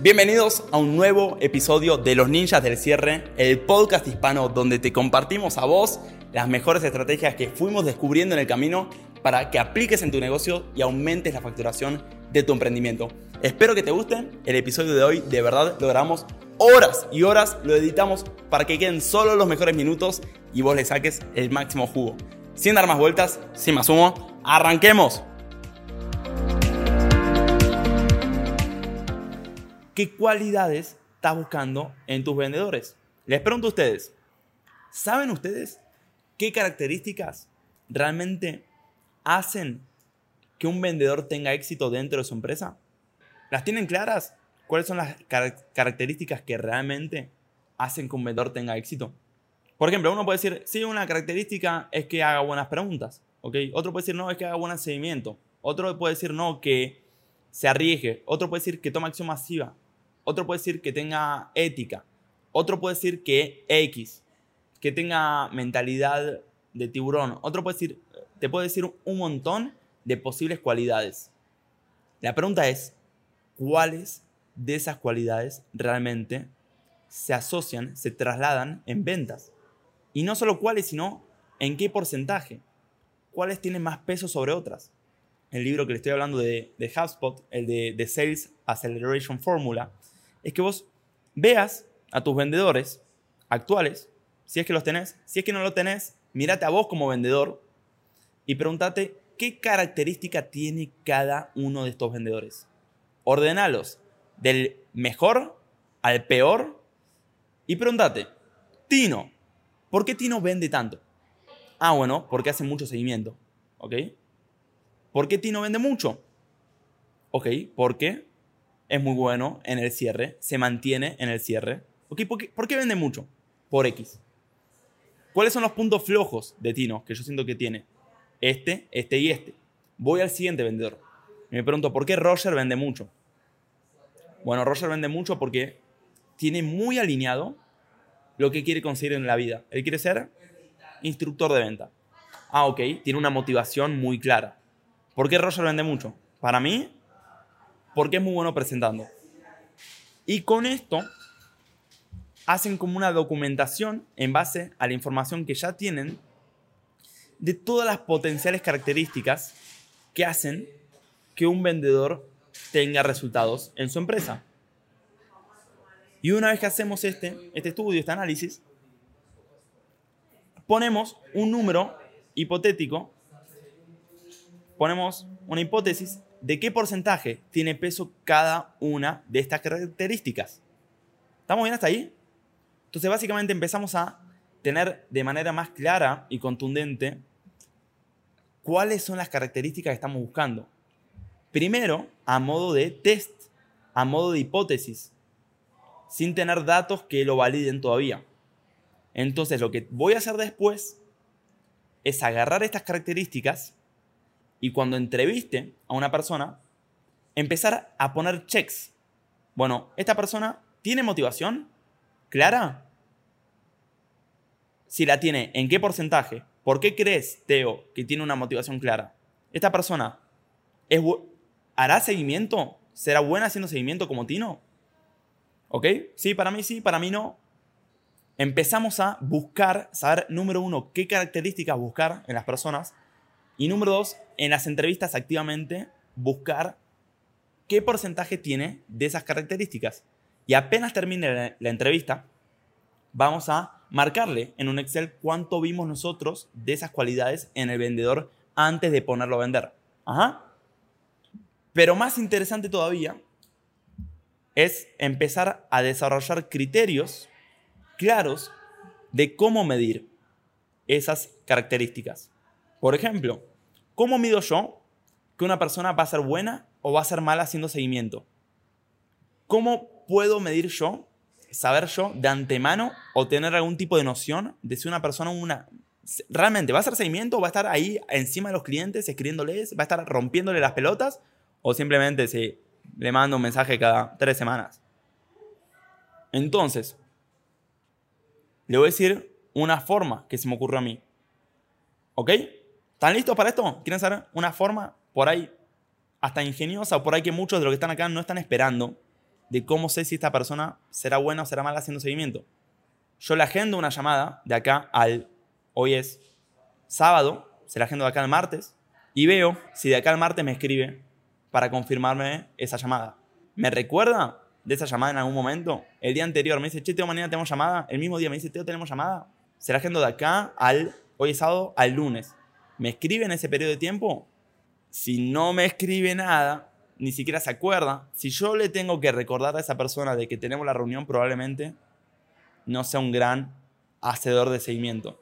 Bienvenidos a un nuevo episodio de Los Ninjas del Cierre, el podcast hispano donde te compartimos a vos las mejores estrategias que fuimos descubriendo en el camino para que apliques en tu negocio y aumentes la facturación de tu emprendimiento. Espero que te guste el episodio de hoy, de verdad logramos horas y horas, lo editamos para que queden solo los mejores minutos y vos le saques el máximo jugo. Sin dar más vueltas, sin más humo, arranquemos. ¿Qué cualidades estás buscando en tus vendedores? Les pregunto a ustedes, ¿saben ustedes qué características realmente hacen que un vendedor tenga éxito dentro de su empresa? ¿Las tienen claras? ¿Cuáles son las características que realmente hacen que un vendedor tenga éxito? Por ejemplo, uno puede decir, sí, una característica es que haga buenas preguntas. Otro puede decir, no, es que haga buen seguimiento. Otro puede decir, no, que se arriesgue. Otro puede decir que toma acción masiva. Otro puede decir que tenga ética. Otro puede decir que X, que tenga mentalidad de tiburón. Otro puede decir, te puede decir un montón de posibles cualidades. La pregunta es, ¿cuáles de esas cualidades realmente se asocian, se trasladan en ventas? Y no solo cuáles, sino en qué porcentaje. ¿Cuáles tienen más peso sobre otras? El libro que le estoy hablando de, de HubSpot, el de, de Sales Acceleration Formula, es que vos veas a tus vendedores actuales, si es que los tenés, si es que no los tenés, mírate a vos como vendedor y pregúntate qué característica tiene cada uno de estos vendedores. Ordenalos del mejor al peor y pregúntate, Tino, ¿por qué Tino vende tanto? Ah, bueno, porque hace mucho seguimiento, ¿ok? ¿Por qué Tino vende mucho? Ok, porque es muy bueno en el cierre, se mantiene en el cierre. ¿por, qué, vende mucho? Por X. ¿Cuáles son los puntos flojos de Tino que yo siento que tiene? Este, este y este. Voy al siguiente vendedor. Me pregunto, ¿por qué Roger vende mucho? Bueno, Roger vende mucho porque tiene muy alineado lo que quiere conseguir en la vida. Él quiere ser instructor de venta. Ah, ok, tiene una motivación muy clara. ¿Por qué Roger vende mucho? Para mí, porque es muy bueno presentando. Y con esto hacen como una documentación en base a la información que ya tienen de todas las potenciales características que hacen que un vendedor tenga resultados en su empresa. Y una vez que hacemos este, este estudio, este análisis, ponemos un número hipotético, ponemos una hipótesis de qué porcentaje tiene peso cada una de estas características. ¿Estamos bien hasta ahí? Entonces básicamente empezamos a tener de manera más clara y contundente cuáles son las características que estamos buscando. Primero, a modo de test, a modo de hipótesis, sin tener datos que lo validen todavía. Entonces lo que voy a hacer después es agarrar estas características y cuando entreviste a una persona, empezar a poner checks. Bueno, ¿esta persona tiene motivación clara? Si la tiene, ¿en qué porcentaje? ¿Por qué crees, Teo, que tiene una motivación clara? ¿Esta persona hará seguimiento? ¿Será buena haciendo seguimiento como Tino? ¿Ok? Sí, para mí sí, para mí no. Empezamos a buscar, saber, número uno, qué características buscar en las personas y número dos, en las entrevistas activamente buscar qué porcentaje tiene de esas características. Y apenas termine la, entrevista, vamos a marcarle en un Excel cuánto vimos nosotros de esas cualidades en el vendedor antes de ponerlo a vender. Ajá. Pero más interesante todavía es empezar a desarrollar criterios claros de cómo medir esas características. Por ejemplo, ¿cómo mido yo que una persona va a ser buena o va a ser mala haciendo seguimiento? ¿Cómo puedo medir yo, saber yo de antemano o tener algún tipo de noción de si una persona una, realmente va a hacer seguimiento o va a estar ahí encima de los clientes escribiéndoles, va a estar rompiéndole las pelotas o simplemente se le manda un mensaje cada tres semanas? Entonces, le voy a decir una forma que se me ocurrió a mí. ¿Ok? ¿Están listos para esto? ¿Quieren saber una forma por ahí hasta ingeniosa o por ahí que muchos de los que están acá no están esperando? de cómo sé si esta persona será buena o será mala haciendo seguimiento. Yo le agendo una llamada de acá al, hoy es sábado, se la agendo de acá al martes, y veo si de acá al martes me escribe para confirmarme esa llamada. ¿Me recuerda de esa llamada en algún momento? El día anterior me dice, che, Teo, mañana tenemos llamada. El mismo día me dice, Teo, tenemos llamada. Se la agendo de acá al, hoy es sábado, al lunes. ¿Me escribe en ese periodo de tiempo? Si no me escribe nada, ni siquiera se acuerda, si yo le tengo que recordar a esa persona de que tenemos la reunión, probablemente no sea un gran hacedor de seguimiento.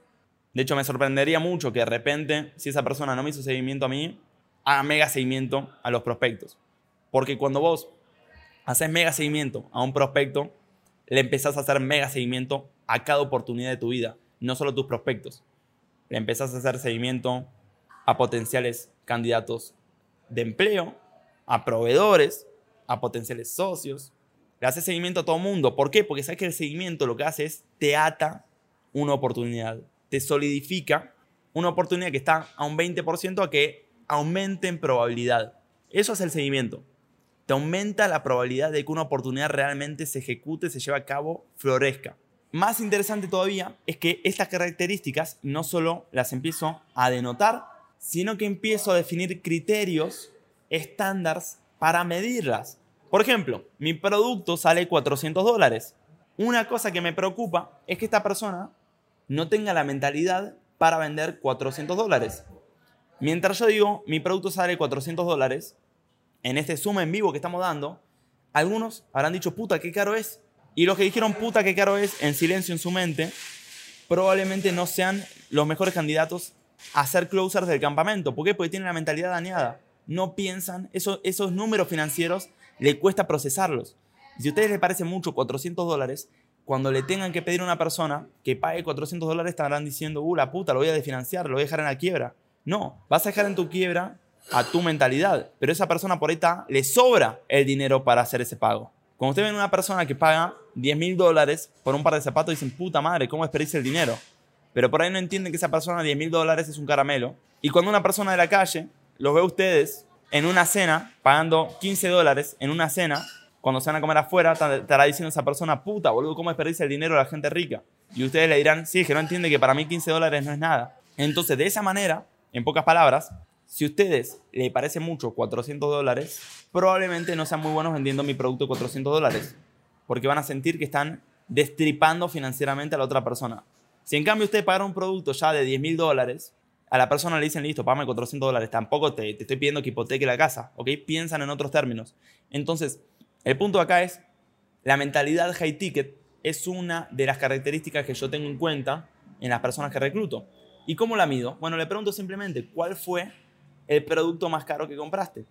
De hecho, me sorprendería mucho que de repente, si esa persona no me hizo seguimiento a mí, haga mega seguimiento a los prospectos. Porque cuando vos haces mega seguimiento a un prospecto, le empezás a hacer mega seguimiento a cada oportunidad de tu vida, no solo tus prospectos. Le empezás a hacer seguimiento a potenciales candidatos de empleo, a proveedores, a potenciales socios. Le haces seguimiento a todo el mundo. ¿Por qué? Porque sabes que el seguimiento lo que hace es te ata una oportunidad, te solidifica una oportunidad que está a un 20% a que aumente en probabilidad. Eso es el seguimiento. Te aumenta la probabilidad de que una oportunidad realmente se ejecute, se lleve a cabo, florezca. Más interesante todavía es que estas características no solo las empiezo a denotar, sino que empiezo a definir criterios, estándares para medirlas. Por ejemplo, mi producto sale 400 dólares. Una cosa que me preocupa es que esta persona no tenga la mentalidad para vender 400 dólares. Mientras yo digo, mi producto sale 400 dólares, en este suma en vivo que estamos dando, algunos habrán dicho, puta, qué caro es. Y los que dijeron, puta, qué caro es, en silencio en su mente, probablemente no sean los mejores candidatos a ser closers del campamento. ¿Por qué? Porque tienen la mentalidad dañada. No piensan, esos, esos números financieros le cuesta procesarlos. Si a ustedes les parece mucho 400 dólares, cuando le tengan que pedir a una persona que pague 400 dólares, estarán diciendo, uh, la puta, lo voy a desfinanciar, lo voy a dejar en la quiebra. No, vas a dejar en tu quiebra a tu mentalidad, pero esa persona por ahí está, le sobra el dinero para hacer ese pago. Cuando ustedes ven una persona que paga 10 mil dólares por un par de zapatos, dicen, puta madre, ¿cómo desperdicia el dinero? Pero por ahí no entienden que esa persona 10 mil dólares es un caramelo. Y cuando una persona de la calle los ve a ustedes en una cena, pagando 15 dólares en una cena, cuando se van a comer afuera, estará diciendo esa persona, puta, boludo, ¿cómo desperdicia el dinero de la gente rica? Y ustedes le dirán, sí, es que no entiende que para mí 15 dólares no es nada. Entonces, de esa manera, en pocas palabras, si a ustedes le parece mucho 400 dólares, probablemente no sean muy buenos vendiendo mi producto de 400 dólares, porque van a sentir que están destripando financieramente a la otra persona. Si en cambio ustedes pagaron un producto ya de 10 mil dólares, a la persona le dicen, listo, págame 400 dólares, tampoco te, te estoy pidiendo que hipoteque la casa, ¿ok? Piensan en otros términos. Entonces, el punto acá es, la mentalidad high ticket es una de las características que yo tengo en cuenta en las personas que recluto. ¿Y cómo la mido? Bueno, le pregunto simplemente, ¿cuál fue el producto más caro que compraste?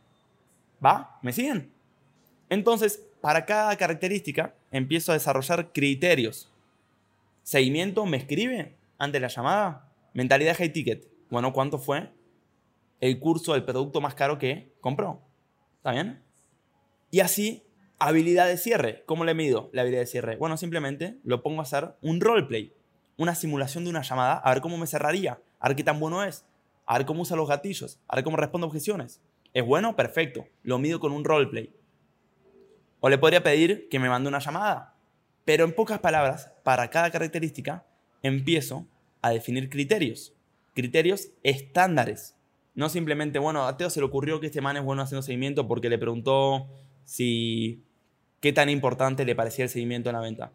¿Va? ¿Me siguen? Entonces, para cada característica empiezo a desarrollar criterios. Seguimiento, me escribe ante la llamada. Mentalidad high ticket. Bueno, ¿cuánto fue el curso del producto más caro que compró? ¿Está bien? Y así Habilidad de cierre. ¿Cómo le mido la habilidad de cierre? Bueno, simplemente lo pongo a hacer un roleplay, una simulación de una llamada, a ver cómo me cerraría, a ver qué tan bueno es, a ver cómo usa los gatillos, a ver cómo responde objeciones. ¿Es bueno? Perfecto. Lo mido con un roleplay. O le podría pedir que me mande una llamada. Pero en pocas palabras, para cada característica, empiezo a definir criterios. Criterios estándares. No simplemente, bueno, a Teo se le ocurrió que este man es bueno haciendo seguimiento porque le preguntó si qué tan importante le parecía el seguimiento en la venta.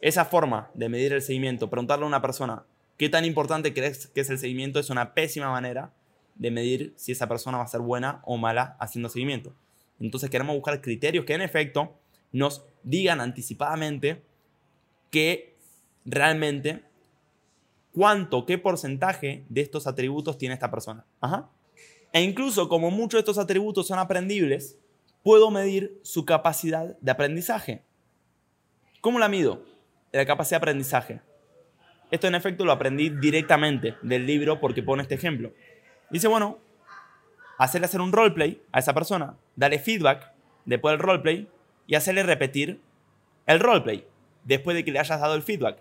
Esa forma de medir el seguimiento, preguntarle a una persona qué tan importante crees que es el seguimiento, es una pésima manera de medir si esa persona va a ser buena o mala haciendo seguimiento. Entonces queremos buscar criterios que en efecto nos digan anticipadamente que realmente cuánto, qué porcentaje de estos atributos tiene esta persona. E incluso como muchos de estos atributos son aprendibles, puedo medir su capacidad de aprendizaje. ¿Cómo la mido? La capacidad de aprendizaje. Esto en efecto lo aprendí directamente del libro porque pone este ejemplo. Dice, bueno, hacerle hacer un roleplay a esa persona, darle feedback después del roleplay y hacerle repetir el roleplay después de que le hayas dado el feedback.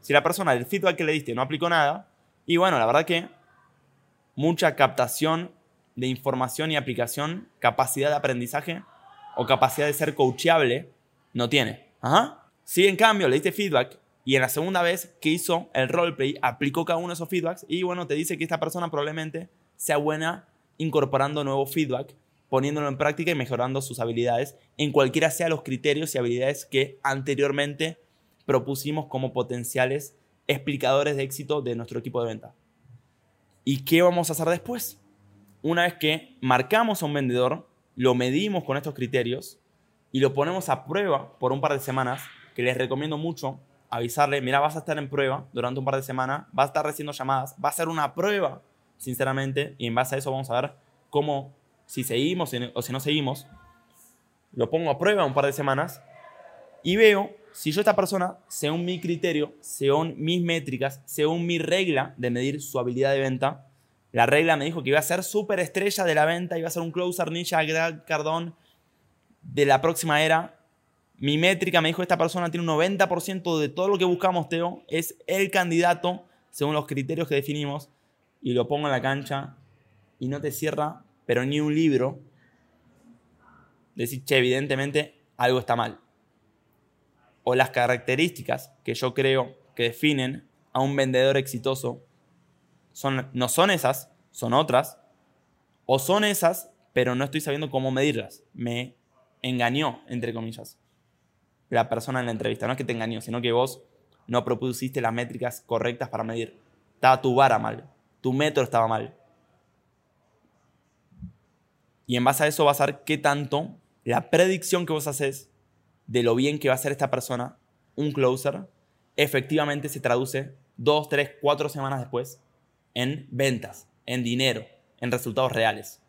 Si la persona del feedback que le diste no aplicó nada, y bueno, la verdad que mucha captación de información y aplicación, capacidad de aprendizaje o capacidad de ser coachable no tiene. Ajá. Si en cambio le diste feedback y en la segunda vez que hizo el roleplay aplicó cada uno de esos feedbacks y bueno, te dice que esta persona probablemente sea buena incorporando nuevo feedback, poniéndolo en práctica y mejorando sus habilidades en cualquiera sea los criterios y habilidades que anteriormente propusimos como potenciales explicadores de éxito de nuestro equipo de venta. ¿Y qué vamos a hacer después? Una vez que marcamos a un vendedor, lo medimos con estos criterios y lo ponemos a prueba por un par de semanas, que les recomiendo mucho avisarle, mira, vas a estar en prueba durante un par de semanas, vas a estar recibiendo llamadas, va a ser una prueba, sinceramente, y en base a eso vamos a ver cómo, si seguimos o si no seguimos, lo pongo a prueba un par de semanas y veo si yo esta persona, según mi criterio, según mis métricas, según mi regla de medir su habilidad de venta, la regla me dijo que iba a ser súper estrella de la venta, iba a ser un closer ninja Greg Cardón de la próxima era. Mi métrica me dijo esta persona tiene un 90% de todo lo que buscamos, Teo, es el candidato según los criterios que definimos. Y lo pongo en la cancha y no te cierra, pero ni un libro. Decir, che, evidentemente algo está mal. O las características que yo creo que definen a un vendedor exitoso son, no son esas, son otras, o son esas, pero no estoy sabiendo cómo medirlas. Me engañó, entre comillas, la persona en la entrevista. No es que te engañó, sino que vos no propusiste las métricas correctas para medir. Estaba tu vara mal, tu método estaba mal. Y en base a eso vas a ver qué tanto la predicción que vos haces de lo bien que va a ser esta persona, un closer, efectivamente se traduce dos, tres, cuatro semanas después en ventas, en dinero, en resultados reales.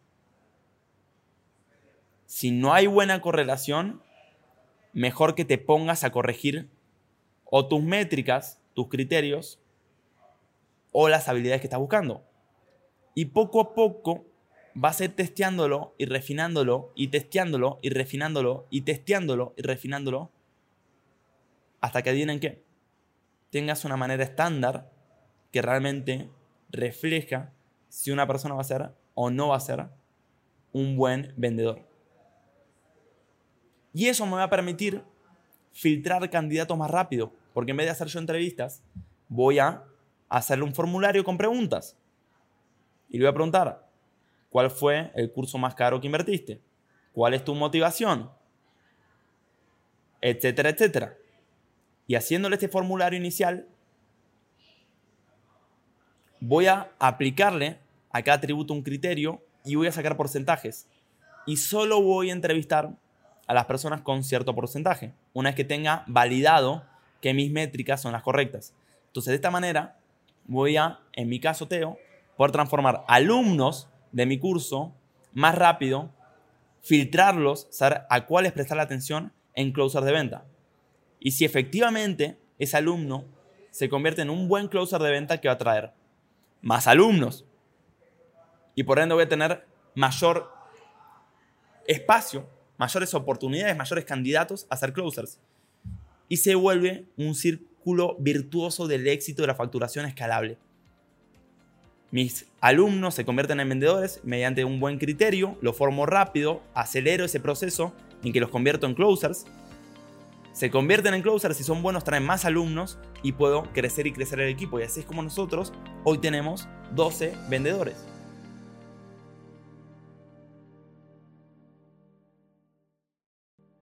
Si no hay buena correlación, mejor que te pongas a corregir o tus métricas, tus criterios, o las habilidades que estás buscando. Y poco a poco vas a ir testeándolo y refinándolo y testeándolo y refinándolo y testeándolo y refinándolo hasta que adivinen que tengas una manera estándar que realmente refleja si una persona va a ser o no va a ser un buen vendedor. Y eso me va a permitir filtrar candidatos más rápido, porque en vez de hacer yo entrevistas, voy a hacerle un formulario con preguntas. Y le voy a preguntar, ¿Cuál fue el curso más caro que invertiste? ¿Cuál es tu motivación? Etcétera, etcétera. Y haciéndole este formulario inicial, voy a aplicarle a cada atributo un criterio y voy a sacar porcentajes. Y solo voy a entrevistar a las personas con cierto porcentaje, una vez que tenga validado que mis métricas son las correctas. Entonces, de esta manera, voy a, en mi caso, Teo, poder transformar alumnos de mi curso más rápido, filtrarlos, saber a cuáles prestar la atención en closer de venta. Y si efectivamente ese alumno se convierte en un buen closer de venta que va a traer más alumnos. Y por ende voy a tener mayor espacio, mayores oportunidades, mayores candidatos a ser closers. Y se vuelve un círculo virtuoso del éxito de la facturación escalable. Mis alumnos se convierten en vendedores mediante un buen criterio, lo formo rápido, acelero ese proceso en que los convierto en closers. Se convierten en closers, si son buenos traen más alumnos y puedo crecer y crecer el equipo. Y así es como nosotros hoy tenemos 12 vendedores.